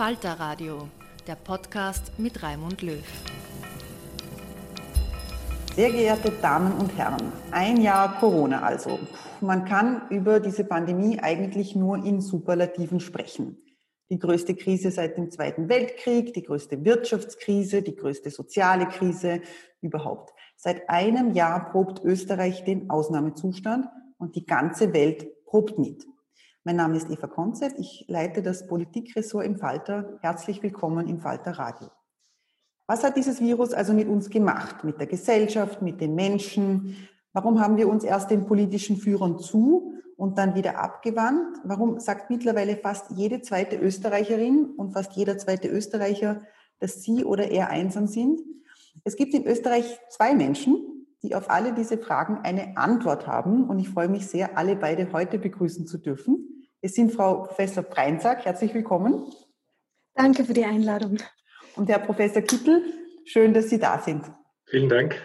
Falter Radio, der Podcast mit Raimund Löw. Sehr geehrte Damen und Herren, ein Jahr Corona also. Man kann über diese Pandemie eigentlich nur in Superlativen sprechen. Die größte Krise seit dem Zweiten Weltkrieg, die größte Wirtschaftskrise, die größte soziale Krise überhaupt. Seit einem Jahr probt Österreich den Ausnahmezustand und die ganze Welt probt mit. Mein Name ist Eva Konzert, ich leite das Politikressort im Falter. Herzlich willkommen im Falter Radio. Was hat dieses Virus also mit uns gemacht, mit der Gesellschaft, mit den Menschen? Warum haben wir uns erst den politischen Führern zu und dann wieder abgewandt? Warum sagt mittlerweile fast jede zweite Österreicherin und fast jeder zweite Österreicher, dass sie oder er einsam sind? Es gibt in Österreich zwei Menschen, die auf alle diese Fragen eine Antwort haben. Und ich freue mich sehr, alle beide heute begrüßen zu dürfen. Es sind Frau Professor Breinsack, herzlich willkommen. Danke für die Einladung. Und Herr Professor Kittel, schön, dass Sie da sind. Vielen Dank.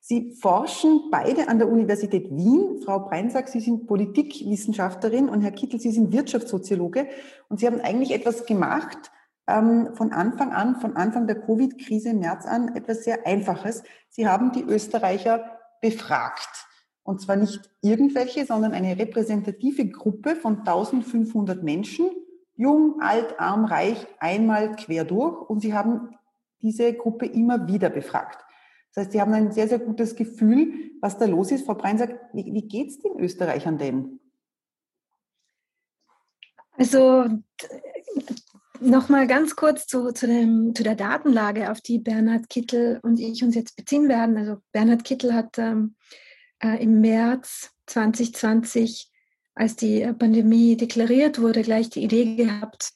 Sie forschen beide an der Universität Wien. Frau Breinsack, Sie sind Politikwissenschaftlerin und Herr Kittel, Sie sind Wirtschaftssoziologe. Und Sie haben eigentlich etwas gemacht, ähm, von Anfang an, von Anfang der Covid-Krise im März an, etwas sehr Einfaches. Sie haben die Österreicher befragt. Und zwar nicht irgendwelche, sondern eine repräsentative Gruppe von 1500 Menschen, jung, alt, arm, reich, einmal quer durch. Und sie haben diese Gruppe immer wieder befragt. Das heißt, sie haben ein sehr, sehr gutes Gefühl, was da los ist. Frau Brein sagt, wie, wie geht es den Österreichern denn? Also nochmal ganz kurz zu, zu, dem, zu der Datenlage, auf die Bernhard Kittel und ich uns jetzt beziehen werden. Also Bernhard Kittel hat ähm, äh, im März 2020, als die äh, Pandemie deklariert wurde, gleich die Idee gehabt,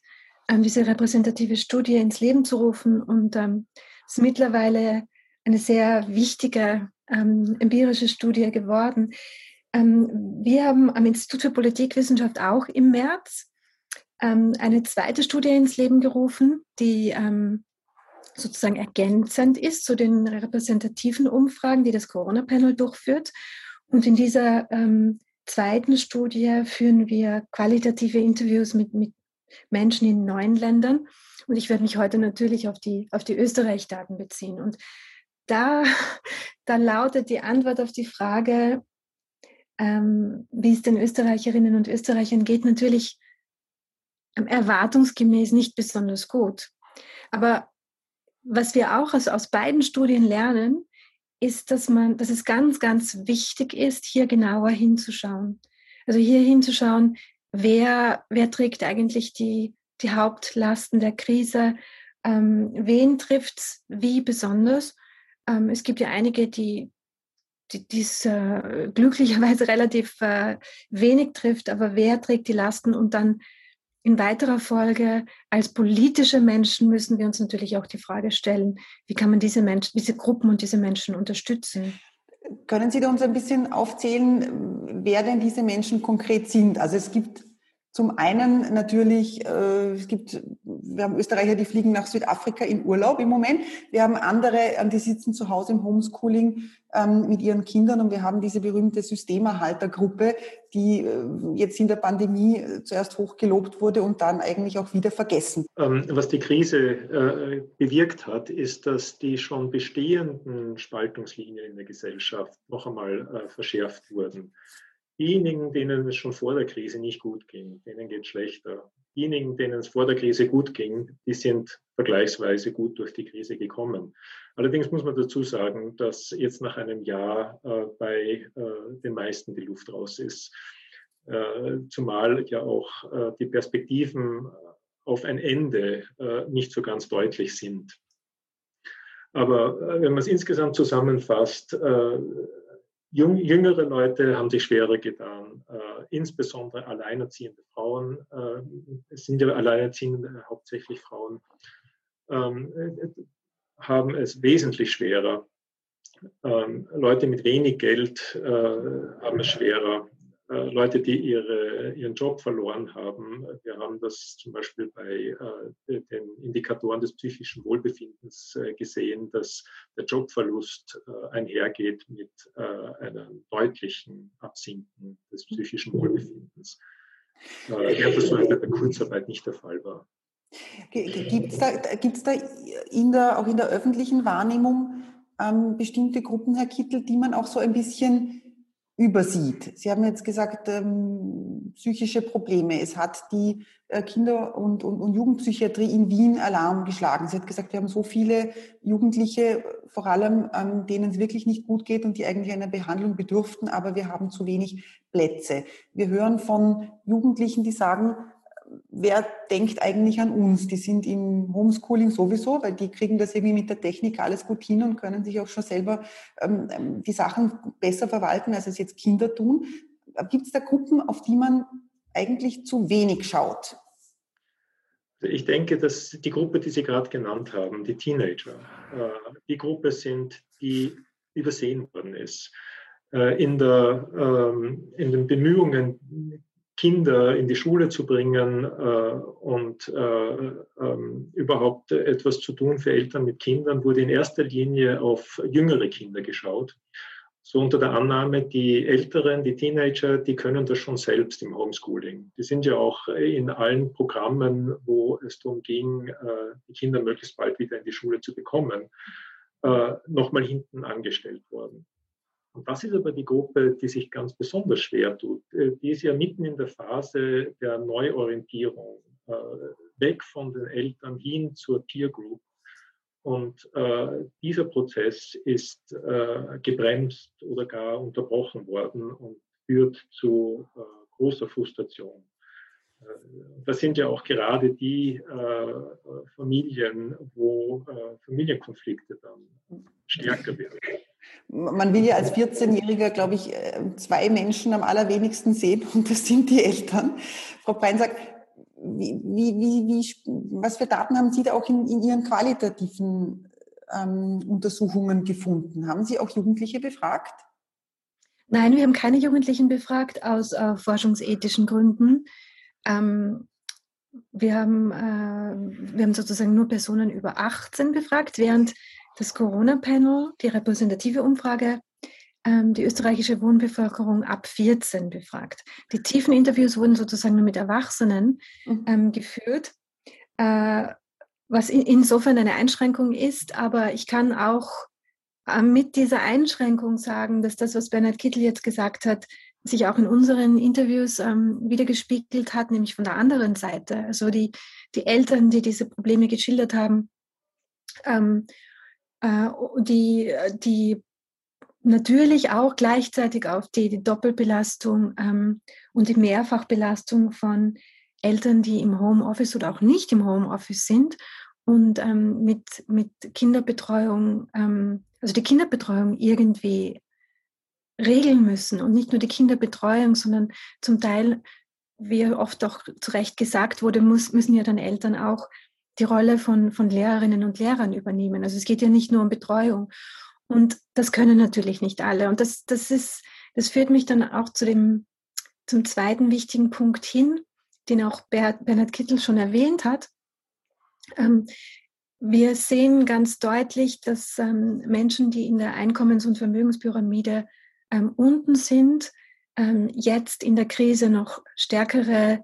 ähm, diese repräsentative Studie ins Leben zu rufen. Und ähm, es ist mittlerweile eine sehr wichtige ähm, empirische Studie geworden. Ähm, wir haben am Institut für Politikwissenschaft auch im März ähm, eine zweite Studie ins Leben gerufen, die ähm, sozusagen ergänzend ist zu den repräsentativen Umfragen, die das Corona-Panel durchführt. Und in dieser ähm, zweiten Studie führen wir qualitative Interviews mit, mit Menschen in neun Ländern. Und ich werde mich heute natürlich auf die, auf die Österreich-Daten beziehen. Und da, da lautet die Antwort auf die Frage, ähm, wie es den Österreicherinnen und Österreichern geht, natürlich ähm, erwartungsgemäß nicht besonders gut. Aber was wir auch aus, aus beiden Studien lernen, ist, dass man, dass es ganz, ganz wichtig ist, hier genauer hinzuschauen. Also hier hinzuschauen, wer, wer trägt eigentlich die, die Hauptlasten der Krise, ähm, wen trifft es wie besonders. Ähm, es gibt ja einige, die die es äh, glücklicherweise relativ äh, wenig trifft, aber wer trägt die Lasten und dann in weiterer Folge als politische Menschen müssen wir uns natürlich auch die Frage stellen, wie kann man diese Menschen, diese Gruppen und diese Menschen unterstützen? Können Sie da uns ein bisschen aufzählen, wer denn diese Menschen konkret sind? Also es gibt zum einen natürlich, äh, es gibt, wir haben Österreicher, die fliegen nach Südafrika in Urlaub im Moment. Wir haben andere, ähm, die sitzen zu Hause im Homeschooling ähm, mit ihren Kindern und wir haben diese berühmte Systemerhaltergruppe, die äh, jetzt in der Pandemie äh, zuerst hochgelobt wurde und dann eigentlich auch wieder vergessen. Ähm, was die Krise bewirkt hat, ist, dass die schon bestehenden Spaltungslinien in der Gesellschaft noch einmal verschärft wurden. Diejenigen, denen es schon vor der Krise nicht gut ging, denen geht es schlechter. Diejenigen, denen es vor der Krise gut ging, die sind vergleichsweise gut durch die Krise gekommen. Allerdings muss man dazu sagen, dass jetzt nach einem Jahr äh, bei äh, den meisten die Luft raus ist. Äh, zumal ja auch äh, die Perspektiven auf ein Ende äh, nicht so ganz deutlich sind. Aber äh, wenn man es insgesamt zusammenfasst, Jung, jüngere Leute haben sich schwerer getan, äh, insbesondere alleinerziehende Frauen. Äh, es sind ja alleinerziehende äh, hauptsächlich Frauen, ähm, haben es wesentlich schwerer. Ähm, Leute mit wenig Geld äh, haben es schwerer. Äh, Leute, die ihre, ihren Job verloren haben. Wir haben das zum Beispiel bei äh, den Indikatoren des psychischen Wohlbefindens äh, gesehen, dass der Jobverlust einhergeht mit einem deutlichen Absinken des psychischen Wohlbefindens. während das bei Kurzarbeit nicht der Fall war. Gibt es da, da in der, auch in der öffentlichen Wahrnehmung ähm, bestimmte Gruppen, Herr Kittel, die man auch so ein bisschen übersieht. Sie haben jetzt gesagt, ähm, psychische Probleme. Es hat die äh, Kinder- und, und, und, Jugendpsychiatrie in Wien Alarm geschlagen. Sie hat gesagt, wir haben so viele Jugendliche, vor allem ähm, denen es wirklich nicht gut geht und die eigentlich einer Behandlung bedürften, aber wir haben zu wenig Plätze. Wir hören von Jugendlichen, die sagen, wer denkt eigentlich an uns? Die sind im Homeschooling sowieso, weil die kriegen das irgendwie mit der Technik alles gut hin und können sich auch schon selber ähm, ähm die Sachen besser verwalten, als es jetzt Kinder tun. Gibt es da Gruppen, auf die man eigentlich zu wenig schaut? Ich denke, dass die Gruppe, die Sie gerade genannt haben, die Teenager, äh, die Gruppe sind, die übersehen worden ist. Äh, in, der, ähm, in den Bemühungen, Kinder in die Schule zu bringen äh, und äh, ähm, überhaupt etwas zu tun für Eltern mit Kindern, wurde in erster Linie auf jüngere Kinder geschaut. So unter der Annahme, die Älteren, die Teenager, die können das schon selbst im Homeschooling. Die sind ja auch in allen Programmen, wo es darum ging, äh, die Kinder möglichst bald wieder in die Schule zu bekommen, äh, nochmal hinten angestellt worden. Und das ist aber die Gruppe, die sich ganz besonders schwer tut. Äh, die ist ja mitten in der Phase der Neuorientierung, äh, weg von den Eltern hin zur Peer Group. Und äh, dieser Prozess ist gebremst oder gar unterbrochen worden und führt zu großer Frustration. Das sind ja auch gerade die Familien, wo Familienkonflikte dann stärker werden. Man will ja als 14-Jähriger, glaube ich, äh, zwei Menschen am allerwenigsten sehen und das sind die Eltern. Frau Breinsack, wie, wie, wie, was für Daten haben Sie da auch in, in Ihren qualitativen ähm, Untersuchungen gefunden? Haben Sie auch Jugendliche befragt? Nein, wir haben keine Jugendlichen befragt aus äh, forschungsethischen Gründen. Ähm, wir, haben, äh, wir haben sozusagen nur Personen über 18 befragt, während das Corona-Panel, die repräsentative Umfrage, ähm, die österreichische Wohnbevölkerung ab 14 befragt. Die tiefen Interviews wurden sozusagen nur mit Erwachsenen mhm. ähm, geführt, äh, was in, insofern eine Einschränkung ist, aber ich kann auch äh, mit dieser Einschränkung sagen, dass das, was Bernhard Kittel jetzt gesagt hat, sich auch in unseren Interviews ähm, wiedergespiegelt hat, nämlich von der anderen Seite. Also die, die Eltern, die diese Probleme geschildert haben, ähm, äh, die, die natürlich auch gleichzeitig auf die, die Doppelbelastung ähm, und die Mehrfachbelastung von Eltern, die im Homeoffice oder auch nicht im Homeoffice sind und ähm, mit, mit Kinderbetreuung, ähm, also die Kinderbetreuung irgendwie regeln müssen und nicht nur die Kinderbetreuung, sondern zum Teil, wie oft auch zu Recht gesagt wurde, muss, müssen ja dann Eltern auch die Rolle von, von Lehrerinnen und Lehrern übernehmen. Also es geht ja nicht nur um Betreuung. Und das können natürlich nicht alle. Und das, das, ist, das führt mich dann auch zu dem, zum zweiten wichtigen Punkt hin, den auch Bernhard Kittel schon erwähnt hat. Ähm, wir sehen ganz deutlich, dass ähm, Menschen, die in der Einkommens- und Vermögenspyramide ähm, unten sind, jetzt in der Krise noch stärkere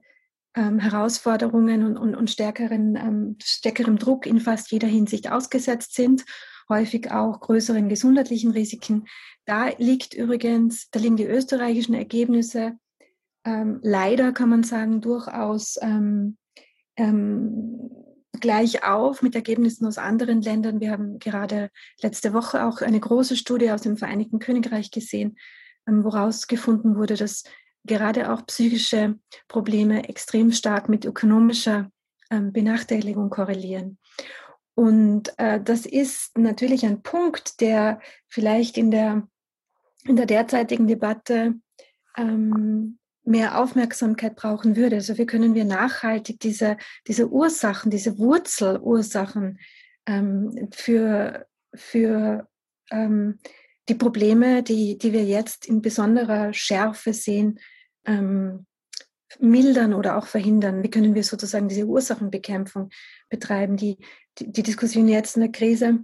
ähm, Herausforderungen und, und, und stärkeren, ähm, stärkerem Druck in fast jeder Hinsicht ausgesetzt sind, häufig auch größeren gesundheitlichen Risiken. Da liegt übrigens, da liegen die österreichischen Ergebnisse ähm, leider, kann man sagen, durchaus ähm, ähm, gleich auf mit Ergebnissen aus anderen Ländern. Wir haben gerade letzte Woche auch eine große Studie aus dem Vereinigten Königreich gesehen, ähm, woraus gefunden wurde, dass gerade auch psychische Probleme extrem stark mit ökonomischer ähm, Benachteiligung korrelieren. Und äh, das ist natürlich ein Punkt, der vielleicht in der, in der derzeitigen Debatte ähm, mehr Aufmerksamkeit brauchen würde. Also wie können wir nachhaltig diese, diese Ursachen, diese Wurzelursachen ähm, für, für ähm, die Probleme, die, die wir jetzt in besonderer Schärfe sehen, ähm, mildern oder auch verhindern? Wie können wir sozusagen diese Ursachenbekämpfung betreiben? Die, die, die Diskussion jetzt in der Krise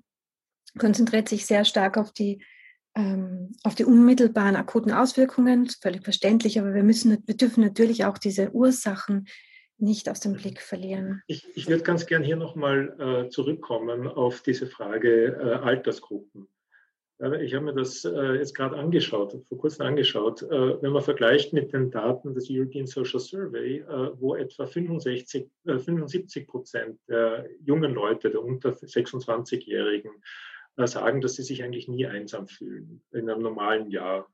konzentriert sich sehr stark auf die ähm, auf die unmittelbaren akuten Auswirkungen, völlig verständlich, aber wir müssen, wir dürfen natürlich auch diese Ursachen nicht aus dem Blick verlieren. Ich, ich würde ganz gern hier nochmal äh, zurückkommen auf diese Frage äh, Altersgruppen. Ich habe mir das äh, jetzt gerade angeschaut, vor kurzem angeschaut. Äh, wenn man vergleicht mit den Daten des European Social Survey, äh, wo etwa 65, 75 äh, Prozent der jungen Leute, der unter 26-Jährigen, äh, sagen, dass sie sich eigentlich nie einsam fühlen in einem normalen Jahr.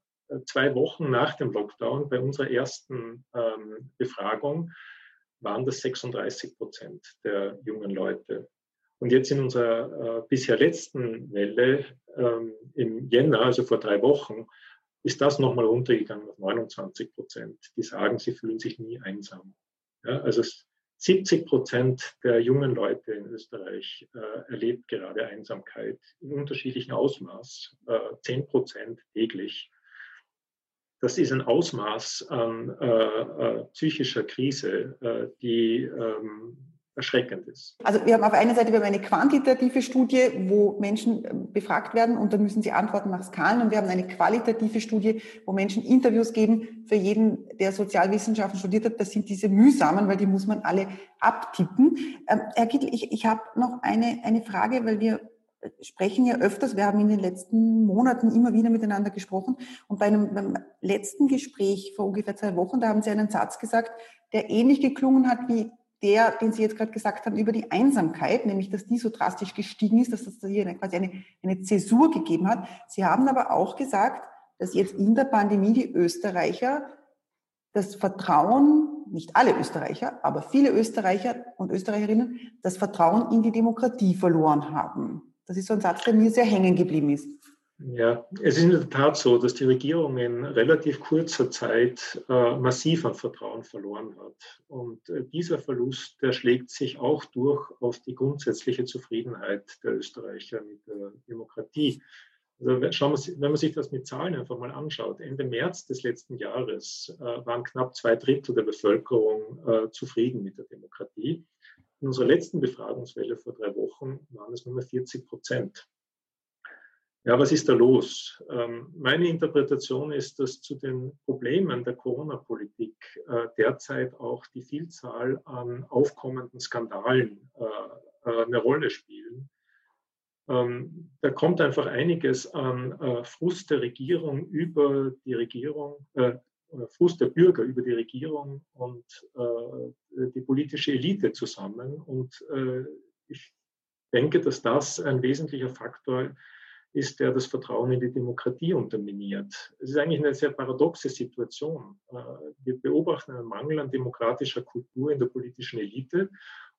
Zwei Wochen nach dem Lockdown, bei unserer ersten ähm, Befragung, waren das 36 Prozent der jungen Leute. Und jetzt in unserer äh, bisher letzten Welle ähm, im Jänner, also vor drei Wochen, ist das nochmal runtergegangen auf 29 Prozent. Die sagen, sie fühlen sich nie einsam. Ja, also es 70 Prozent der jungen Leute in Österreich äh, erlebt gerade Einsamkeit in unterschiedlichem Ausmaß, äh, 10 Prozent täglich. Das ist ein Ausmaß an äh, äh psychischer Krise, äh, die ähm, erschreckend ist. Also wir haben auf einer Seite wir haben eine quantitative Studie, wo Menschen äh, befragt werden und dann müssen sie antworten nach Skalen und wir haben eine qualitative Studie, wo Menschen Interviews geben für jeden, der Sozialwissenschaften studiert hat. Das sind diese mühsamen, weil die muss man alle abtippen. Ähm, Herr Kittel, ich, ich habe noch eine, eine Frage, weil wir sprechen ja öfters, wir haben in den letzten Monaten immer wieder miteinander gesprochen und bei einem beim letzten Gespräch vor ungefähr zwei Wochen, da haben Sie einen Satz gesagt, der ähnlich geklungen hat wie der, den Sie jetzt gerade gesagt haben, über die Einsamkeit, nämlich dass die so drastisch gestiegen ist, dass es hier eine, quasi eine, eine Zäsur gegeben hat. Sie haben aber auch gesagt, dass jetzt in der Pandemie die Österreicher das Vertrauen, nicht alle Österreicher, aber viele Österreicher und Österreicherinnen, das Vertrauen in die Demokratie verloren haben. Das ist so ein Satz, der mir sehr hängen geblieben ist. Ja, es ist in der Tat so, dass die Regierung in relativ kurzer Zeit äh, massiv an Vertrauen verloren hat. Und äh, dieser Verlust, der schlägt sich auch durch auf die grundsätzliche Zufriedenheit der Österreicher mit der Demokratie. Also schauen wir, wenn man sich das mit Zahlen einfach mal anschaut, Ende März des letzten Jahres äh, waren knapp zwei Drittel der Bevölkerung äh, zufrieden mit der Demokratie. In unserer letzten Befragungswelle vor drei Wochen waren es nur mehr 40 Prozent. Ja, was ist da los? Ähm, meine Interpretation ist, dass zu den Problemen der Corona-Politik äh, derzeit auch die Vielzahl an aufkommenden Skandalen äh, äh, eine Rolle spielen. Ähm, da kommt einfach einiges an Frust der Regierung über die Regierung, Frust der Bürger über die Regierung und die politische Elite zusammen. Und ich denke, dass das ein wesentlicher Faktor ist ist, der das Vertrauen in die Demokratie unterminiert. Es ist eigentlich eine sehr paradoxe Situation. Äh, wir beobachten einen Mangel an demokratischer Kultur in der politischen Elite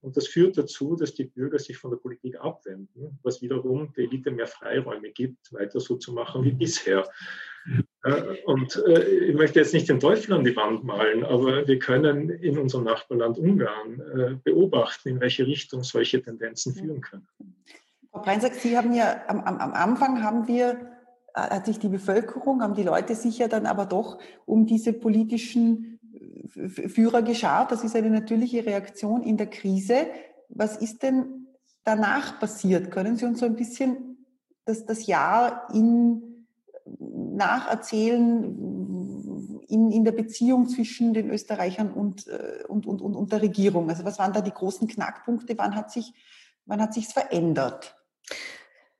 und das führt dazu, dass die Bürger sich von der Politik abwenden, was wiederum der Elite mehr Freiräume gibt, weiter so zu machen wie bisher. Äh, und äh, ich möchte jetzt nicht den Teufel an die Wand malen, aber wir können in unserem Nachbarland Ungarn beobachten, in welche Richtung solche Tendenzen führen können. Frau Breinsack, Sie haben ja am, am, Anfang haben wir, hat sich die Bevölkerung, haben die Leute sich ja dann aber doch um diese politischen Führer geschart. Das ist eine natürliche Reaktion in der Krise. Was ist denn danach passiert? Können Sie uns so ein bisschen das, das Jahr in, nacherzählen in, in der Beziehung zwischen den Österreichern und, äh, und, und, und, und der Regierung? Also was waren da die großen Knackpunkte? Wann hat sich wann hat sich's verändert?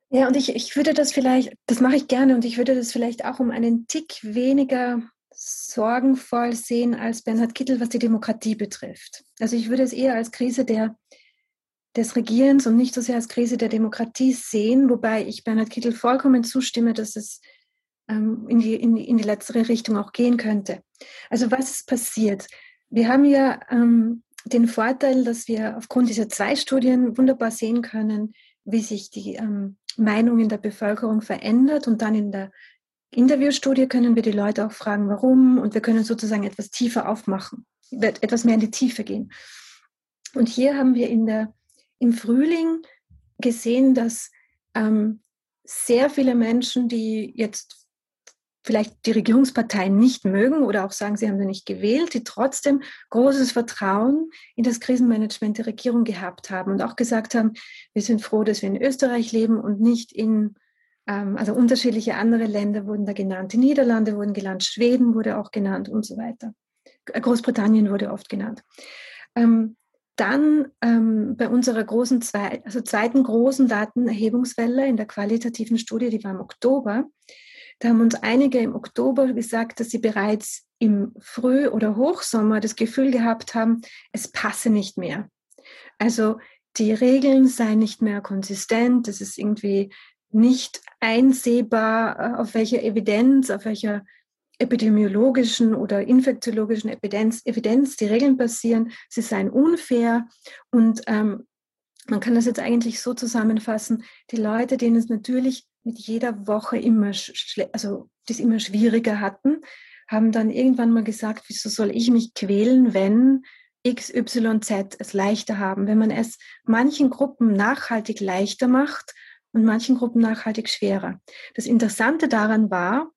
Ja, und ich, ich würde das vielleicht, das mache ich gerne, und ich würde das vielleicht auch um einen Tick weniger sorgenvoll sehen als Bernhard Kittel, was die Demokratie betrifft. Also ich würde es eher als Krise der, des Regierens und nicht so sehr als Krise der Demokratie sehen, wobei ich Bernhard Kittel vollkommen zustimme, dass es ähm, in, die, in, in die letztere Richtung auch gehen könnte. Also was ist passiert? Wir haben ja ähm, den Vorteil, dass wir aufgrund dieser zwei Studien wunderbar sehen können, wie sich die ähm, Meinung in der Bevölkerung verändert. Und dann in der Interviewstudie können wir die Leute auch fragen, warum, und wir können sozusagen etwas tiefer aufmachen, etwas mehr in die Tiefe gehen. Und hier haben wir in der, im Frühling gesehen, dass ähm, sehr viele Menschen, die jetzt vielleicht die Regierungsparteien nicht mögen oder auch sagen, sie haben sie nicht gewählt, die trotzdem großes Vertrauen in das Krisenmanagement der Regierung gehabt haben und auch gesagt haben, wir sind froh, dass wir in Österreich leben und nicht in ähm, also unterschiedliche andere Länder wurden da genannt. Die Niederlande wurden genannt, Schweden wurde auch genannt und so weiter. Großbritannien wurde oft genannt. Ähm, dann ähm, bei unserer großen zwei, also zweiten großen Datenerhebungswelle in der qualitativen Studie, die war im Oktober, da haben uns einige im Oktober gesagt, dass sie bereits im Früh- oder Hochsommer das Gefühl gehabt haben, es passe nicht mehr. Also die Regeln seien nicht mehr konsistent, es ist irgendwie nicht einsehbar, äh, auf welcher Evidenz, auf welcher epidemiologischen oder infektiologischen Evidenz, Evidenz die Regeln basieren. Sie seien unfair und ähm, man kann das jetzt eigentlich so zusammenfassen, die Leute, denen es natürlich mit jeder Woche immer, also das immer schwieriger hatten, haben dann irgendwann mal gesagt, wieso soll ich mich quälen, wenn XYZ es leichter haben, wenn man es manchen Gruppen nachhaltig leichter macht und manchen Gruppen nachhaltig schwerer. Das Interessante daran war,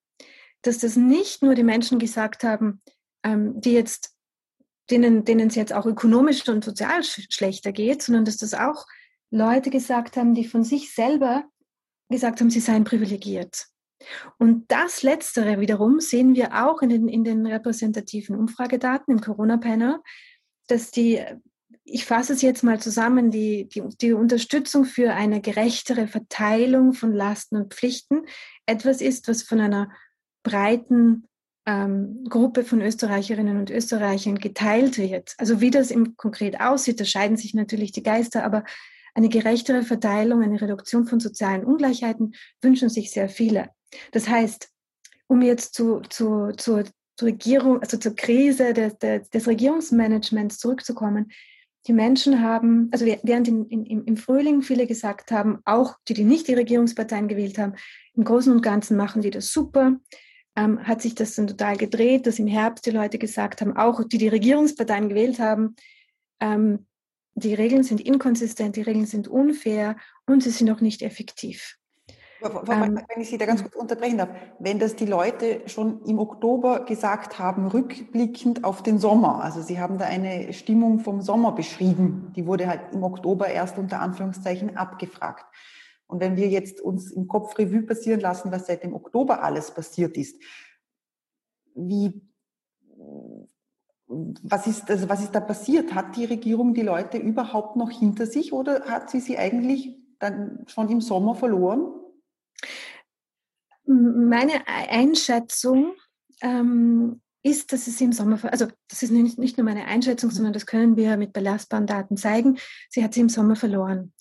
dass das nicht nur die Menschen gesagt haben, ähm, die jetzt, denen, denen es jetzt auch ökonomisch und sozial sch schlechter geht, sondern dass das auch Leute gesagt haben, die von sich selber gesagt haben, sie seien privilegiert. Und das Letztere wiederum sehen wir auch in den, in den repräsentativen Umfragedaten im Corona-Panel, dass die ich fasse es jetzt mal zusammen, die, die, die Unterstützung für eine gerechtere Verteilung von Lasten und Pflichten etwas ist, was von einer breiten ähm, Gruppe von Österreicherinnen und Österreichern geteilt wird. Also wie das im konkret aussieht, da scheiden sich natürlich die Geister, aber eine gerechtere Verteilung, eine Reduktion von sozialen Ungleichheiten wünschen sich sehr viele. Das heißt, um jetzt zu, zu, zur Regierung, also zur Krise des, des, des Regierungsmanagements zurückzukommen, die Menschen haben, also während in, in, im Frühling viele gesagt haben, auch die, die nicht die Regierungsparteien gewählt haben, im Großen und Ganzen machen die das super, ähm, hat sich das dann total gedreht, dass im Herbst die Leute gesagt haben, auch die die Regierungsparteien gewählt haben, ähm, die Regeln sind inkonsistent, die Regeln sind unfair und sie sind auch nicht effektiv. Ähm, wenn ich Sie da ganz kurz unterbrechen darf, wenn das die Leute schon im Oktober gesagt haben, rückblickend auf den Sommer, also Sie haben da eine Stimmung vom Sommer beschrieben, die wurde halt im Oktober erst unter Anführungszeichen abgefragt. Und wenn wir jetzt uns im Kopf Revue passieren lassen, was seit dem Oktober alles passiert ist, wie, was ist, also was ist da passiert? Hat die Regierung die Leute überhaupt noch hinter sich oder hat sie sie eigentlich dann schon im Sommer verloren? Meine Einschätzung ähm, ist, dass es im Sommer, also das ist nicht, nicht nur meine Einschätzung, sondern das können wir mit belastbaren Daten zeigen, sie hat sie im Sommer verloren.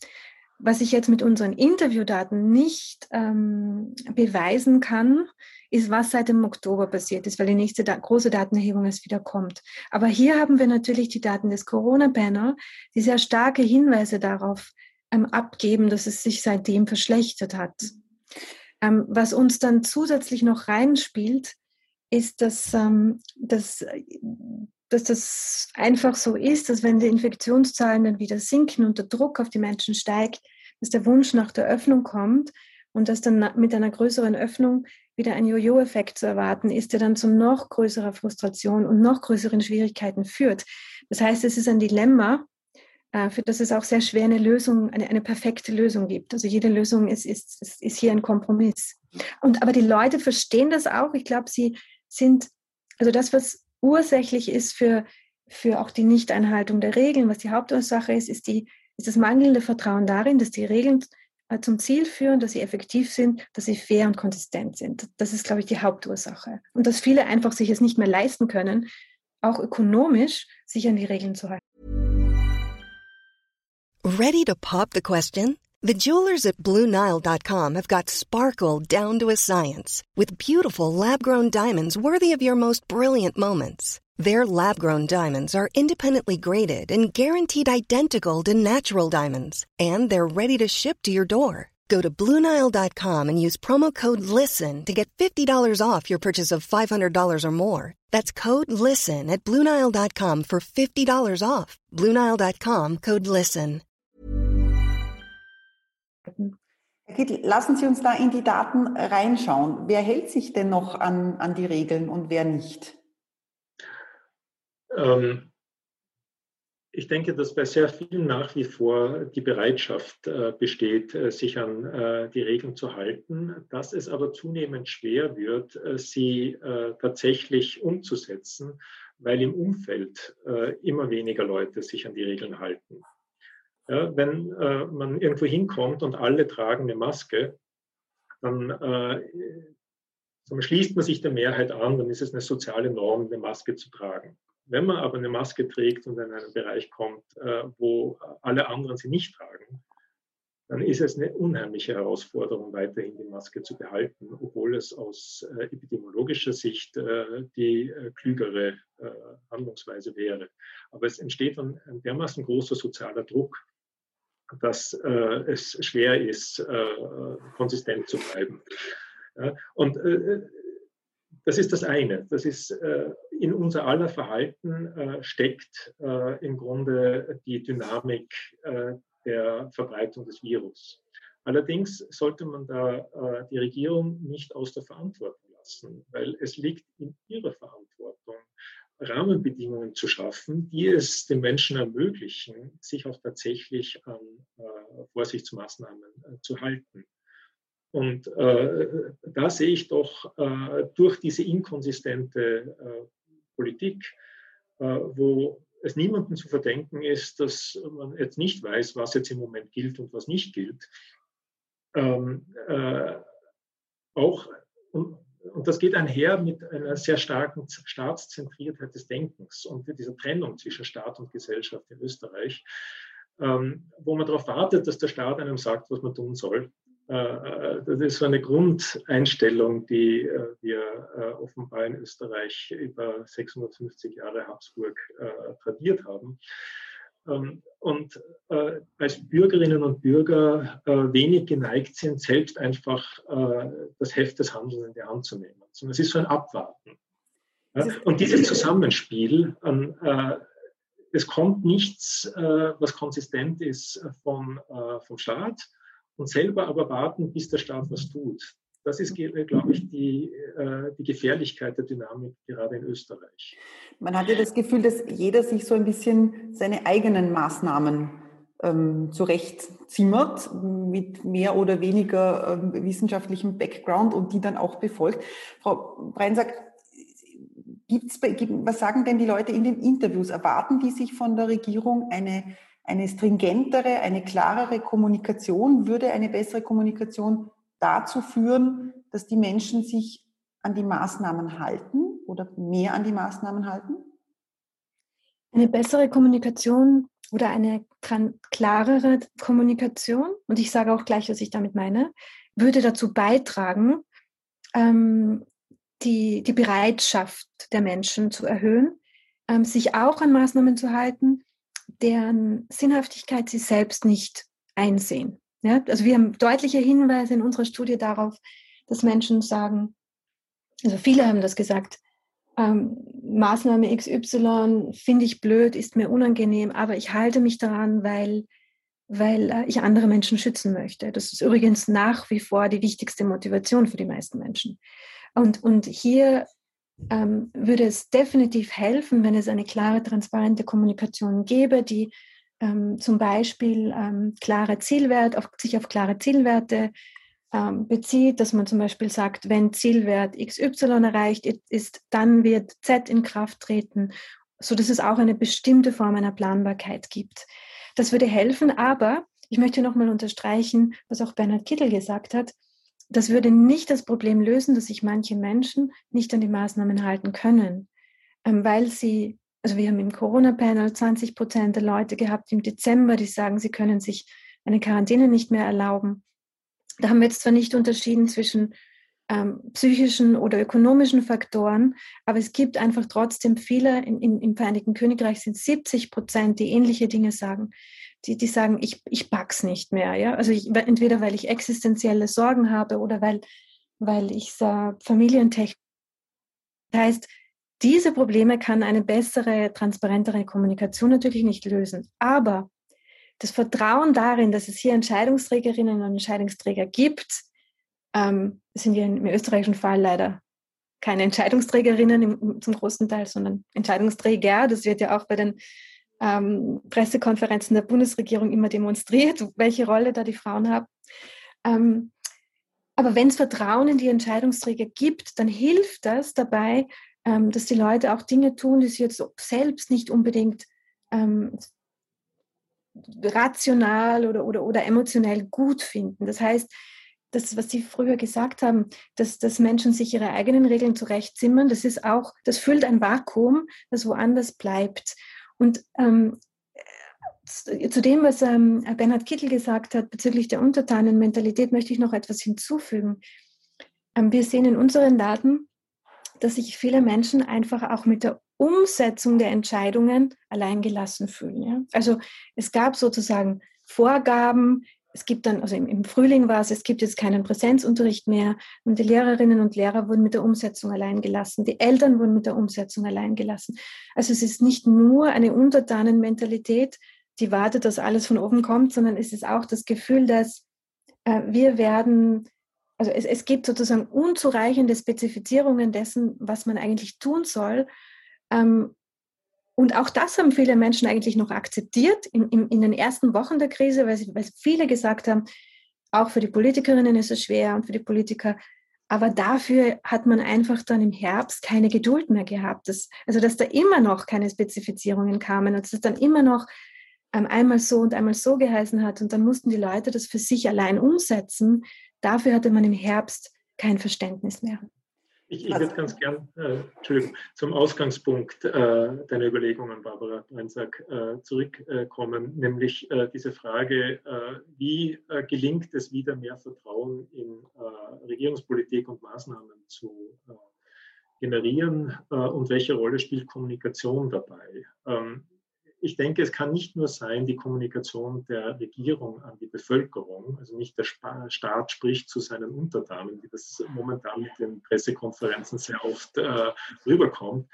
was ich jetzt mit unseren Interviewdaten nicht ähm, beweisen kann, ist, was seit dem Oktober passiert ist, weil die nächste da große Datenerhebung erst wieder kommt. Aber hier haben wir natürlich die Daten des Corona-Banner, die sehr starke Hinweise darauf ähm, abgeben, dass es sich seitdem verschlechtert hat. Ähm, was uns dann zusätzlich noch reinspielt, ist, dass, ähm, dass, dass das einfach so ist, dass wenn die Infektionszahlen dann wieder sinken und der Druck auf die Menschen steigt, dass der Wunsch nach der Öffnung kommt und dass dann mit einer größeren Öffnung wieder ein Jojo-Effekt zu erwarten ist, der dann zu noch größerer Frustration und noch größeren Schwierigkeiten führt. Das heißt, es ist ein Dilemma, äh, für das es auch sehr schwer eine Lösung, eine, eine perfekte Lösung gibt. Also jede Lösung ist, ist, ist, hier ein Kompromiss. Und aber die Leute verstehen das auch. Ich glaube, sie sind, also das, was ursächlich ist für, für auch die Nichteinhaltung der Regeln, was die Hauptursache ist, ist die ist das mangelnde Vertrauen darin, dass die Regeln zum Ziel führen, dass sie effektiv sind, dass sie fair und konsistent sind. Das ist, glaube ich, die Hauptursache. Und dass viele einfach sich es nicht mehr leisten können, auch ökonomisch sich an die Regeln zu halten. Ready to pop the question? The jewelers at BlueNile.com have got sparkle down to a science with beautiful lab-grown diamonds worthy of your most brilliant moments. Their lab grown diamonds are independently graded and guaranteed identical to natural diamonds, and they're ready to ship to your door. Go to Bluenile.com and use promo code LISTEN to get $50 off your purchase of $500 or more. That's code LISTEN at Bluenile.com for $50 off. Bluenile.com code LISTEN. Herr Kittel, lassen Sie uns da in die Daten reinschauen. Wer hält sich denn noch an, an die Regeln und wer nicht? Ähm, ich denke, dass bei sehr vielen nach wie vor die Bereitschaft äh, besteht, äh, sich an äh, die Regeln zu halten, dass es aber zunehmend schwer wird, äh, sie äh, tatsächlich umzusetzen, weil im Umfeld äh, immer weniger Leute sich an die Regeln halten. Ja, wenn man irgendwo hinkommt und alle tragen eine Maske, dann schließt man sich der Mehrheit an, dann ist es eine soziale Norm, eine Maske zu tragen. Wenn man aber eine Maske trägt und in einen Bereich kommt, äh, wo alle anderen sie nicht tragen, dann ist es eine unheimliche Herausforderung, weiterhin die Maske zu behalten, obwohl es aus äh, epidemiologischer Sicht äh, die klügere Handlungsweise wäre. Aber es entsteht ein, ein dermaßen großer sozialer Druck, dass es schwer ist, konsistent zu bleiben. Und das ist das eine. Das ist äh, in unser aller Verhalten äh, steckt äh, im Grunde die Dynamik äh, der Verbreitung des Virus. Allerdings sollte man da äh, die Regierung nicht aus der Verantwortung lassen, weil es liegt in ihrer Verantwortung, Rahmenbedingungen zu schaffen, die es den Menschen ermöglichen, sich auch tatsächlich an äh, Vorsichtsmaßnahmen zu halten. Und äh, da sehe ich doch äh, durch diese inkonsistente äh, Politik, äh, wo es niemandem zu verdenken ist, dass man jetzt nicht weiß, was jetzt im Moment gilt und was nicht gilt, ähm, äh, auch, und, und, das geht einher mit einer sehr starken Staatszentriertheit des Denkens und dieser Trennung zwischen Staat und Gesellschaft in Österreich, ähm, wo man darauf wartet, dass der Staat einem sagt, was man tun soll das ist so eine Grundeinstellung, die äh, wir offenbar in Österreich über 650 Jahre Habsburg tradiert haben. Ähm, und als Bürgerinnen und Bürger wenig geneigt sind, selbst einfach das Heft des Handelns in die Hand zu nehmen. Es ist so ein Abwarten. Und dieses Zusammenspiel es kommt nichts, was konsistent ist vom, vom Staat und selber aber warten, bis der Staat was tut. Das ist, glaube ich, die, äh, die Gefährlichkeit der Dynamik gerade in Österreich. Man hat ja das Gefühl, dass jeder sich so ein bisschen seine eigenen Maßnahmen ähm, zurechtzimmert mit mehr oder weniger ähm, wissenschaftlichem Background und die dann auch befolgt. Frau Breinsack, gibt's, was sagen denn die Leute in den Interviews? Erwarten die sich von der Regierung eine eine stringentere, eine klarere Kommunikation, würde eine bessere Kommunikation dazu führen, dass die Menschen sich an die Maßnahmen halten oder mehr an die Maßnahmen halten? Eine bessere Kommunikation oder eine klarere Kommunikation, und ich sage auch gleich, was ich damit meine, würde dazu beitragen, ähm, die, die Bereitschaft der Menschen zu erhöhen, ähm, sich auch an Maßnahmen zu halten, deren Sinnhaftigkeit sie selbst nicht einsehen. Ja? Also wir haben deutliche Hinweise in unserer Studie darauf, dass Menschen sagen, also viele haben das gesagt, ähm, Maßnahme XY finde ich blöd, ist mir unangenehm, aber ich halte mich daran, weil, weil äh, ich andere Menschen schützen möchte. Das ist übrigens nach wie vor die wichtigste Motivation für die meisten Menschen. Und, und hier ähm, würde es definitiv helfen, wenn es eine klare, transparente Kommunikation gäbe, die ähm, zum Beispiel ähm, klare Zielwerte, auf, sich auf klare Zielwerte ähm, bezieht, dass man zum Beispiel sagt, wenn Zielwert XY erreicht ist, dann wird Z in Kraft treten, so dass es auch eine bestimmte Form einer Planbarkeit gibt. Das würde helfen, aber ich möchte nochmal unterstreichen, was auch Bernhard Kittel gesagt hat, das würde nicht das Problem lösen, dass sich manche Menschen nicht an die Maßnahmen halten können, ähm, weil sie, also wir haben im Corona-Panel 20 Prozent der Leute gehabt im Dezember, die sagen, sie können sich eine Quarantäne nicht mehr erlauben. Da haben wir jetzt zwar nicht unterschieden zwischen ähm, psychischen oder ökonomischen Faktoren, aber es gibt einfach trotzdem viele, in, in, im Vereinigten Königreich sind 70 Prozent, die ähnliche Dinge sagen die, die sagen, ich, ich pack's nicht mehr. Ja? Also ich, entweder weil ich existenzielle Sorgen habe oder weil, weil ich äh, Familientechnik. Das heißt, diese Probleme kann eine bessere, transparentere Kommunikation natürlich nicht lösen. Aber das Vertrauen darin, dass es hier Entscheidungsträgerinnen und Entscheidungsträger gibt, ähm, sind ja im österreichischen Fall leider keine Entscheidungsträgerinnen im, zum großen Teil, sondern Entscheidungsträger. Das wird ja auch bei den ähm, Pressekonferenzen der Bundesregierung immer demonstriert, welche Rolle da die Frauen haben. Ähm, aber wenn es Vertrauen in die Entscheidungsträger gibt, dann hilft das dabei, ähm, dass die Leute auch Dinge tun, die sie jetzt selbst nicht unbedingt ähm, rational oder, oder, oder emotionell gut finden. Das heißt, das, was Sie früher gesagt haben, dass, dass Menschen sich ihre eigenen Regeln zurechtzimmern, das ist auch, das füllt ein Vakuum, das woanders bleibt. Und ähm, zu dem, was ähm, Bernhard Kittel gesagt hat bezüglich der Untertanenmentalität, möchte ich noch etwas hinzufügen. Ähm, wir sehen in unseren Daten, dass sich viele Menschen einfach auch mit der Umsetzung der Entscheidungen alleingelassen fühlen. Ja? Also es gab sozusagen Vorgaben, es gibt dann, also im, Frühling war es, es gibt jetzt keinen Präsenzunterricht mehr und die Lehrerinnen und Lehrer wurden mit der Umsetzung allein gelassen, die Eltern wurden mit der Umsetzung allein gelassen. Also es ist nicht nur eine Untertanenmentalität, die wartet, dass alles von oben kommt, sondern es ist auch das Gefühl, dass äh, wir werden, also es, es gibt sozusagen unzureichende Spezifizierungen dessen, was man eigentlich tun soll. Ähm, und auch das haben viele Menschen eigentlich noch akzeptiert in, in, in den ersten Wochen der Krise, weil, sie, weil viele gesagt haben, auch für die Politikerinnen ist es schwer und für die Politiker. Aber dafür hat man einfach dann im Herbst keine Geduld mehr gehabt. Das, also, dass da immer noch keine Spezifizierungen kamen und dass es dann immer noch ähm, einmal so und einmal so geheißen hat. Und dann mussten die Leute das für sich allein umsetzen. Dafür hatte man im Herbst kein Verständnis mehr. Ich, ich würde ganz gern äh, Entschuldigung, zum Ausgangspunkt äh, deiner Überlegungen, Barbara Breinsack, äh, zurückkommen, nämlich äh, diese Frage, äh, wie äh, gelingt es wieder mehr Vertrauen in Regierungspolitik und Maßnahmen zu generieren und welche Rolle spielt Kommunikation dabei? Ähm, ich denke, es kann nicht nur sein, die Kommunikation der Regierung an die Bevölkerung, also nicht der Staat spricht zu seinen Untertanen, wie das momentan mit den Pressekonferenzen sehr oft äh, rüberkommt,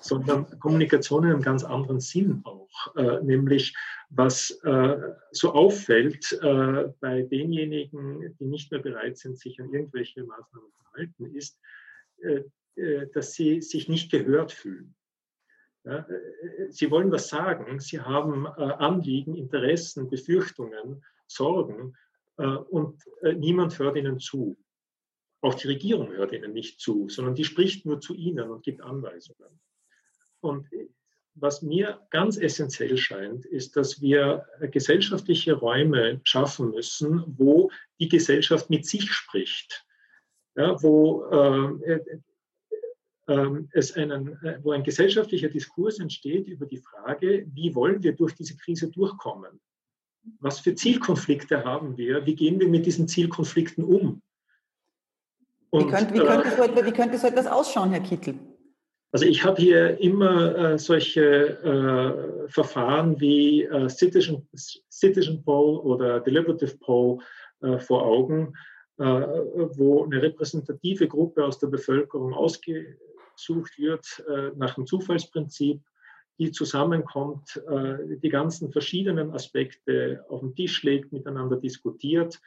sondern Kommunikation in einem ganz anderen Sinn auch, äh, nämlich was äh, so auffällt äh, bei denjenigen, die nicht mehr bereit sind, sich an irgendwelche Maßnahmen zu halten, ist, äh, äh, dass sie sich nicht gehört fühlen. Ja, äh, Sie wollen was sagen, Sie haben äh, Anliegen, Interessen, Befürchtungen, Sorgen äh, und äh, niemand hört Ihnen zu. Auch die Regierung hört Ihnen nicht zu, sondern die spricht nur zu Ihnen und gibt Anweisungen. Und äh, was mir ganz essentiell scheint, ist, dass wir gesellschaftliche Räume schaffen müssen, wo die Gesellschaft mit sich spricht. Ja, wo äh, ähm, es einen, äh, wo ein gesellschaftlicher Diskurs entsteht über die Frage, wie wollen wir durch diese Krise durchkommen? Was für Zielkonflikte haben wir? Wie gehen wir mit diesen Zielkonflikten um? Und, wie, könnte, wie, könnte so etwas, wie könnte so etwas ausschauen, Herr Kittel? Also ich habe hier immer äh, solche äh, Verfahren wie äh, Citizen, Citizen Poll oder Deliberative Poll äh, vor Augen, äh, wo eine repräsentative Gruppe aus der Bevölkerung ausgesucht wird äh, nach dem Zufallsprinzip, die zusammenkommt, die ganzen verschiedenen Aspekte auf den Tisch legt, miteinander diskutiert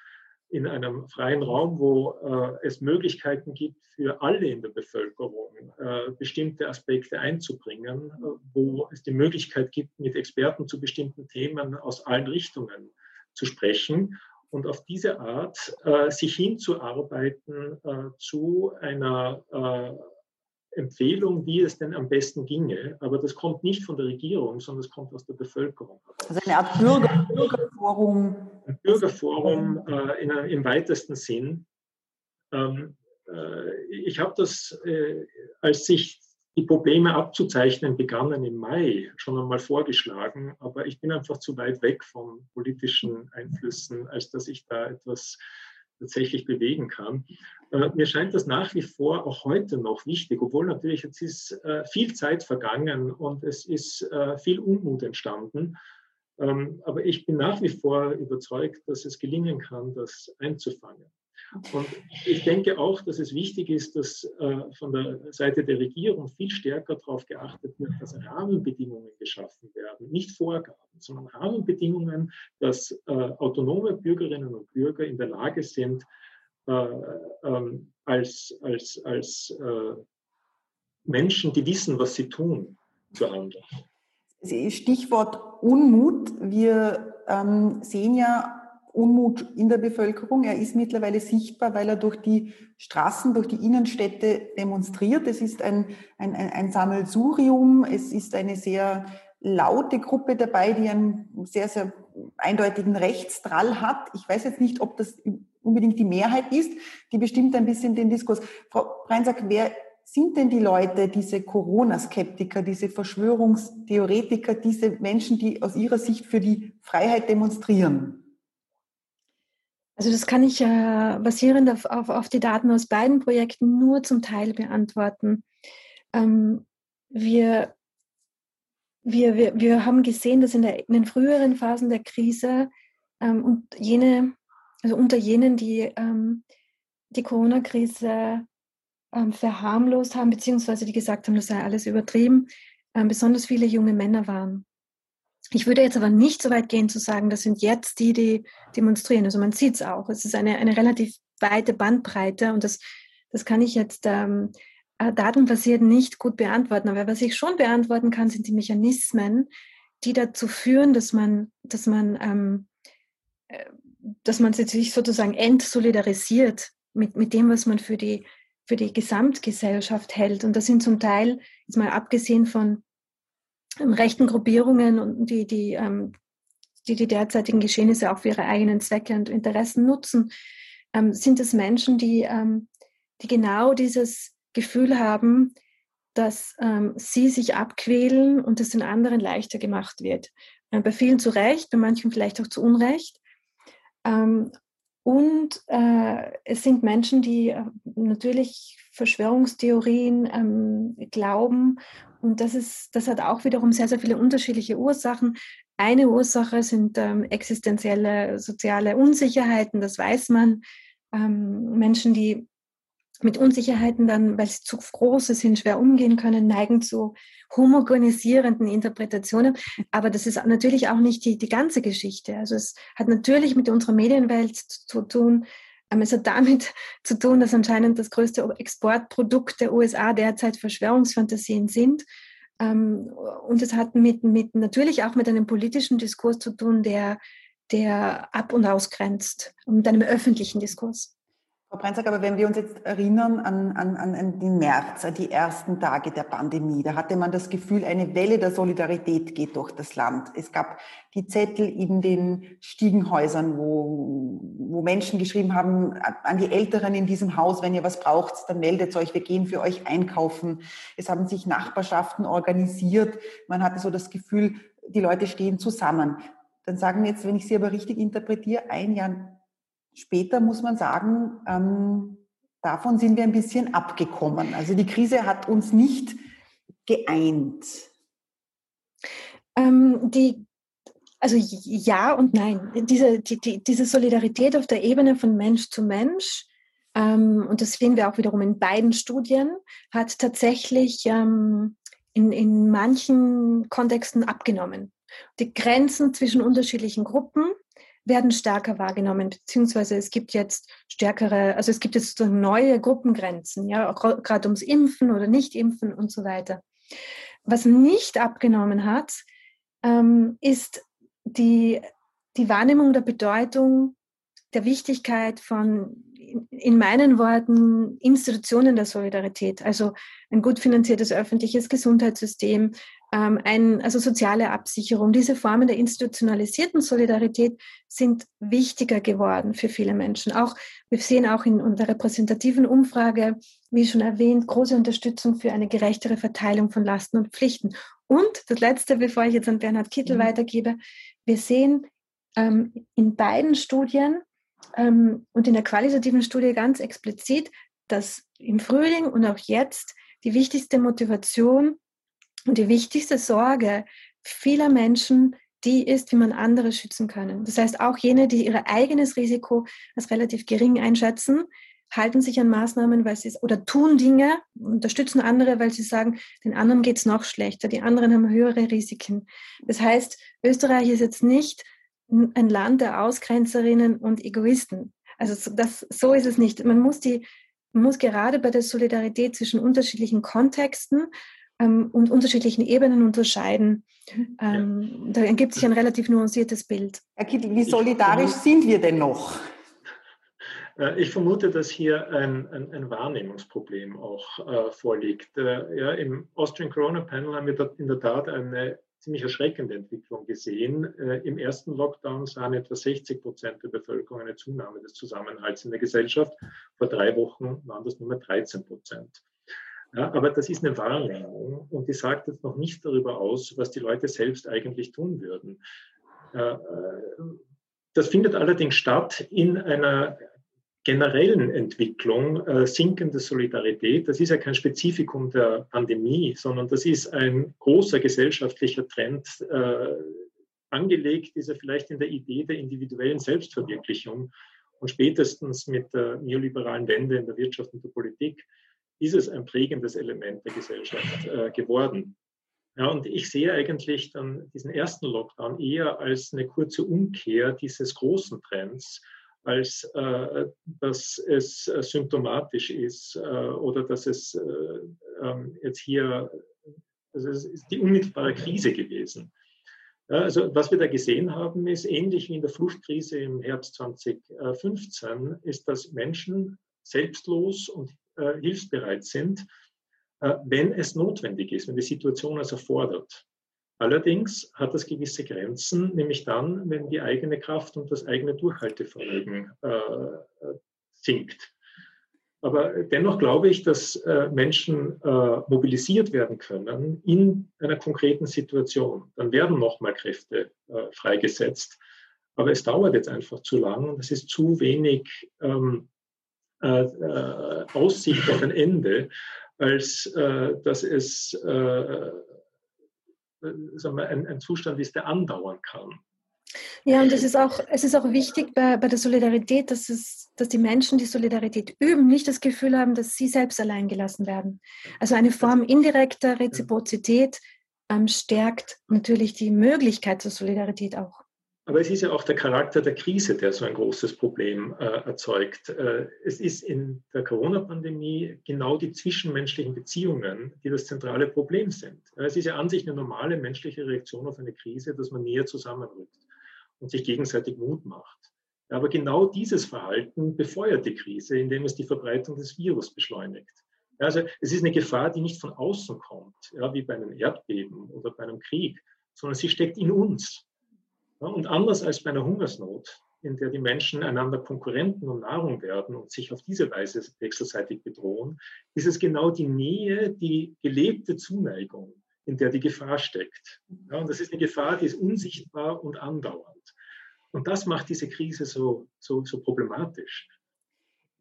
in einem freien Raum, wo äh, es Möglichkeiten gibt für alle in der Bevölkerung, äh, bestimmte Aspekte einzubringen, äh, wo es die Möglichkeit gibt, mit Experten zu bestimmten Themen aus allen Richtungen zu sprechen und auf diese Art äh, sich hinzuarbeiten äh, zu einer äh, Empfehlung, wie es denn am besten ginge. Aber das kommt nicht von der Regierung, sondern es kommt aus der Bevölkerung. Also eine Art Bürger, Bürgerforum. Ein Bürgerforum äh, in, im weitesten Sinn. Ähm, äh, ich habe das, äh, als sich die Probleme abzuzeichnen begannen im Mai, schon einmal vorgeschlagen, aber ich bin einfach zu weit weg von politischen Einflüssen, als dass ich da etwas tatsächlich bewegen kann. Äh, mir scheint das nach wie vor auch heute noch wichtig, obwohl natürlich jetzt ist äh, viel Zeit vergangen und es ist äh, viel Unmut entstanden. Ähm, aber ich bin nach wie vor überzeugt, dass es gelingen kann, das einzufangen. Und ich denke auch, dass es wichtig ist, dass äh, von der Seite der Regierung viel stärker darauf geachtet wird, dass Rahmenbedingungen geschaffen werden, nicht Vorgaben, sondern Rahmenbedingungen, dass äh, autonome Bürgerinnen und Bürger in der Lage sind, äh, ähm, als, als, als Menschen, die wissen, was sie tun, zu handeln. Stichwort Unmut. Wir ähm, sehen ja Unmut in der Bevölkerung. Er ist mittlerweile sichtbar, weil er durch die Straßen, durch die Innenstädte demonstriert. Es ist ein, ein, ein, Sammelsurium. Es ist eine sehr laute Gruppe dabei, die einen sehr, sehr eindeutigen Rechtsdrall hat. Ich weiß jetzt nicht, ob das unbedingt die Mehrheit ist. Die bestimmt ein bisschen den Diskurs. Frau Breinsack, wer sind denn die Leute, diese Corona-Skeptiker, diese Verschwörungstheoretiker, diese Menschen, die aus ihrer Sicht für die Freiheit demonstrieren? Also das kann ich äh, basierend auf, auf, auf, die Daten aus beiden Projekten nur zum Teil beantworten. Ähm, wir, wir, wir, wir haben gesehen, dass in, der, in den früheren Phasen der Krise ähm, und jene, also unter jenen, die ähm, die Corona-Krise ähm, verharmlost haben, beziehungsweise die gesagt haben, das sei alles übertrieben, ähm, besonders viele junge Männer waren. Ich würde jetzt aber nicht so weit gehen zu sagen, das sind jetzt die, die demonstrieren. Also man sieht es auch. Es ist eine, eine relativ weite Bandbreite und das, das kann ich jetzt ähm, äh, datenbasiert nicht gut beantworten. Aber was ich schon beantworten kann, sind die Mechanismen, die dazu führen, dass man, dass man, ähm, äh, dass man sich sozusagen entsolidarisiert mit, mit dem, was man für die, für die Gesamtgesellschaft hält. Und das sind zum Teil, jetzt mal abgesehen von rechten Gruppierungen und die, die, ähm, die die derzeitigen Geschehnisse auch für ihre eigenen Zwecke und Interessen nutzen, ähm, sind es Menschen, die, ähm, die genau dieses Gefühl haben, dass ähm, sie sich abquälen und es den anderen leichter gemacht wird. Äh, bei vielen zu Recht, bei manchen vielleicht auch zu Unrecht. Ähm, und äh, es sind Menschen, die äh, natürlich Verschwörungstheorien ähm, glauben und das, ist, das hat auch wiederum sehr, sehr viele unterschiedliche Ursachen. Eine Ursache sind ähm, existenzielle soziale Unsicherheiten, das weiß man. Ähm, Menschen, die mit Unsicherheiten dann, weil sie zu große sind, schwer umgehen können, neigen zu homogenisierenden Interpretationen. Aber das ist natürlich auch nicht die, die ganze Geschichte. Also es hat natürlich mit unserer Medienwelt zu tun. Es hat damit zu tun, dass anscheinend das größte Exportprodukt der USA derzeit Verschwörungsfantasien sind. Ähm, und es hat mit, mit, natürlich auch mit einem politischen Diskurs zu tun, der, der ab und ausgrenzt, mit einem öffentlichen Diskurs. Frau Brenzak, aber wenn wir uns jetzt erinnern an, an, an den März, an die ersten Tage der Pandemie, da hatte man das Gefühl, eine Welle der Solidarität geht durch das Land. Es gab die Zettel in den Stiegenhäusern, wo, wo Menschen geschrieben haben, an die Älteren in diesem Haus, wenn ihr was braucht, dann meldet euch, wir gehen für euch einkaufen. Es haben sich Nachbarschaften organisiert. Man hatte so das Gefühl, die Leute stehen zusammen. Dann sagen wir jetzt, wenn ich Sie aber richtig interpretiere, ein Jahr Später muss man sagen, ähm, davon sind wir ein bisschen abgekommen. Also die Krise hat uns nicht geeint. Ähm, die, also ja und nein. Diese, die, die, diese Solidarität auf der Ebene von Mensch zu Mensch, ähm, und das sehen wir auch wiederum in beiden Studien, hat tatsächlich ähm, in, in manchen Kontexten abgenommen. Die Grenzen zwischen unterschiedlichen Gruppen werden stärker wahrgenommen, beziehungsweise es gibt jetzt stärkere, also es gibt jetzt neue Gruppengrenzen, ja, gerade ums Impfen oder Nicht-Impfen und so weiter. Was nicht abgenommen hat, ähm, ist die, die Wahrnehmung der Bedeutung, der Wichtigkeit von, in meinen Worten, Institutionen der Solidarität, also ein gut finanziertes öffentliches Gesundheitssystem, ähm, ein, also soziale Absicherung. Diese Formen der institutionalisierten Solidarität sind wichtiger geworden für viele Menschen. Auch wir sehen auch in unserer repräsentativen Umfrage, wie schon erwähnt, große Unterstützung für eine gerechtere Verteilung von Lasten und Pflichten. Und das Letzte, bevor ich jetzt an Bernhard Kittel mhm. weitergebe, wir sehen ähm, in beiden Studien ähm, und in der qualitativen Studie ganz explizit, dass im Frühling und auch jetzt die wichtigste Motivation und die wichtigste Sorge vieler Menschen, die ist, wie man andere schützen können. Das heißt, auch jene, die ihr eigenes Risiko als relativ gering einschätzen, halten sich an Maßnahmen, weil sie es oder tun Dinge, unterstützen andere, weil sie sagen, den anderen geht es noch schlechter, die anderen haben höhere Risiken. Das heißt, Österreich ist jetzt nicht ein Land der Ausgrenzerinnen und Egoisten. Also das, so ist es nicht. Man muss die, man muss gerade bei der Solidarität zwischen unterschiedlichen Kontexten ähm, und unterschiedlichen Ebenen unterscheiden. Ähm, ja. Da ergibt sich ein relativ nuanciertes Bild. Herr Kittel, wie solidarisch sind wir denn noch? Äh, ich vermute, dass hier ein, ein, ein Wahrnehmungsproblem auch äh, vorliegt. Äh, ja, Im Austrian Corona Panel haben wir in der Tat eine ziemlich erschreckende Entwicklung gesehen. Äh, Im ersten Lockdown sahen etwa 60 Prozent der Bevölkerung eine Zunahme des Zusammenhalts in der Gesellschaft. Vor drei Wochen waren das nur mehr 13 Prozent. Ja, aber das ist eine Wahrnehmung und die sagt jetzt noch nicht darüber aus, was die Leute selbst eigentlich tun würden. Äh, das findet allerdings statt in einer generellen Entwicklung äh, sinkende Solidarität. Das ist ja kein Spezifikum der Pandemie, sondern das ist ein großer gesellschaftlicher Trend. Äh, angelegt ist er vielleicht in der Idee der individuellen Selbstverwirklichung. Und spätestens mit der neoliberalen Wende in der Wirtschaft und der Politik ist es ein prägendes Element der Gesellschaft äh, geworden. Ja, und ich sehe eigentlich dann diesen ersten Lockdown eher als eine kurze Umkehr dieses großen Trends, als äh, dass es äh, symptomatisch ist äh, oder dass es äh, ähm, jetzt hier, also es ist die unmittelbare Krise gewesen. Ja, also was wir da gesehen haben, ist ähnlich wie in der Fluchtkrise im Herbst 2015, ist, dass Menschen selbstlos und äh, hilfsbereit sind, äh, wenn es notwendig ist, wenn die Situation es erfordert. Allerdings hat das gewisse Grenzen, nämlich dann, wenn die eigene Kraft und das eigene Durchhaltevermögen äh, sinkt. Aber dennoch glaube ich, dass äh, Menschen äh, mobilisiert werden können in einer konkreten Situation. Dann werden nochmal Kräfte äh, freigesetzt. Aber es dauert jetzt einfach zu lang und es ist zu wenig ähm, äh, äh, Aussicht auf ein Ende, als äh, dass es äh, sagen wir, ein, ein Zustand ist, der andauern kann. Ja, und es ist auch, es ist auch wichtig bei, bei der Solidarität, dass, es, dass die Menschen die Solidarität üben, nicht das Gefühl haben, dass sie selbst allein gelassen werden. Also eine Form indirekter Reziprozität ähm, stärkt natürlich die Möglichkeit zur Solidarität auch. Aber es ist ja auch der Charakter der Krise, der so ein großes Problem äh, erzeugt. Äh, es ist in der Corona-Pandemie genau die zwischenmenschlichen Beziehungen, die das zentrale Problem sind. Es ist ja an sich eine normale menschliche Reaktion auf eine Krise, dass man näher zusammenrückt und sich gegenseitig Mut macht. Aber genau dieses Verhalten befeuert die Krise, indem es die Verbreitung des Virus beschleunigt. Also es ist eine Gefahr, die nicht von außen kommt, ja, wie bei einem Erdbeben oder bei einem Krieg, sondern sie steckt in uns. Und anders als bei einer Hungersnot, in der die Menschen einander Konkurrenten um Nahrung werden und sich auf diese Weise wechselseitig bedrohen, ist es genau die Nähe, die gelebte Zuneigung, in der die Gefahr steckt. Und das ist eine Gefahr, die ist unsichtbar und andauernd. Und das macht diese Krise so, so, so problematisch.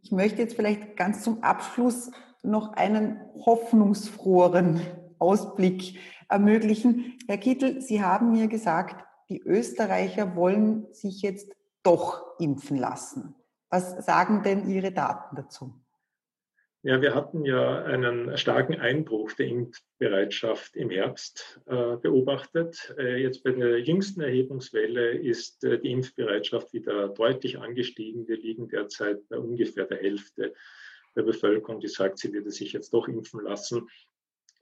Ich möchte jetzt vielleicht ganz zum Abschluss noch einen hoffnungsfroheren Ausblick ermöglichen. Herr Kittel, Sie haben mir gesagt, die Österreicher wollen sich jetzt doch impfen lassen. Was sagen denn Ihre Daten dazu? Ja, wir hatten ja einen starken Einbruch der Impfbereitschaft im Herbst äh, beobachtet. Äh, jetzt bei der jüngsten Erhebungswelle ist äh, die Impfbereitschaft wieder deutlich angestiegen. Wir liegen derzeit bei ungefähr der Hälfte der Bevölkerung, die sagt, sie würde sich jetzt doch impfen lassen.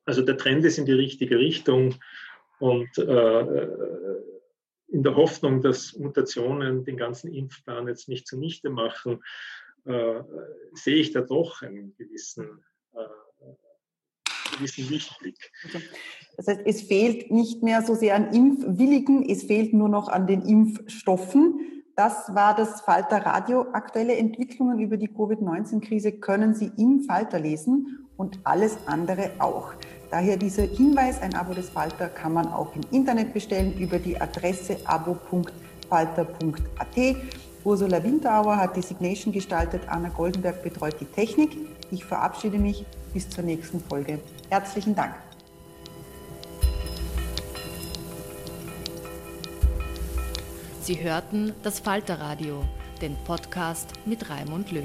Also der Trend ist in die richtige Richtung und äh, in der Hoffnung, dass Mutationen den ganzen Impfplan jetzt nicht zunichte machen, äh, sehe ich da doch einen gewissen, äh, gewissen Lichtblick. Das heißt, es fehlt nicht mehr so sehr an Impfwilligen, es fehlt nur noch an den Impfstoffen. Das war das Falter Radio. Aktuelle Entwicklungen über die Covid-19-Krise können Sie im Falter lesen und alles andere auch. Daher dieser Hinweis, ein Abo des Falter kann man auch im Internet bestellen über die Adresse abo.falter.at. Ursula Winterauer hat die Signation gestaltet, Anna Goldenberg betreut die Technik. Ich verabschiede mich bis zur nächsten Folge. Herzlichen Dank. Sie hörten das Falterradio, den Podcast mit Raimund Löw.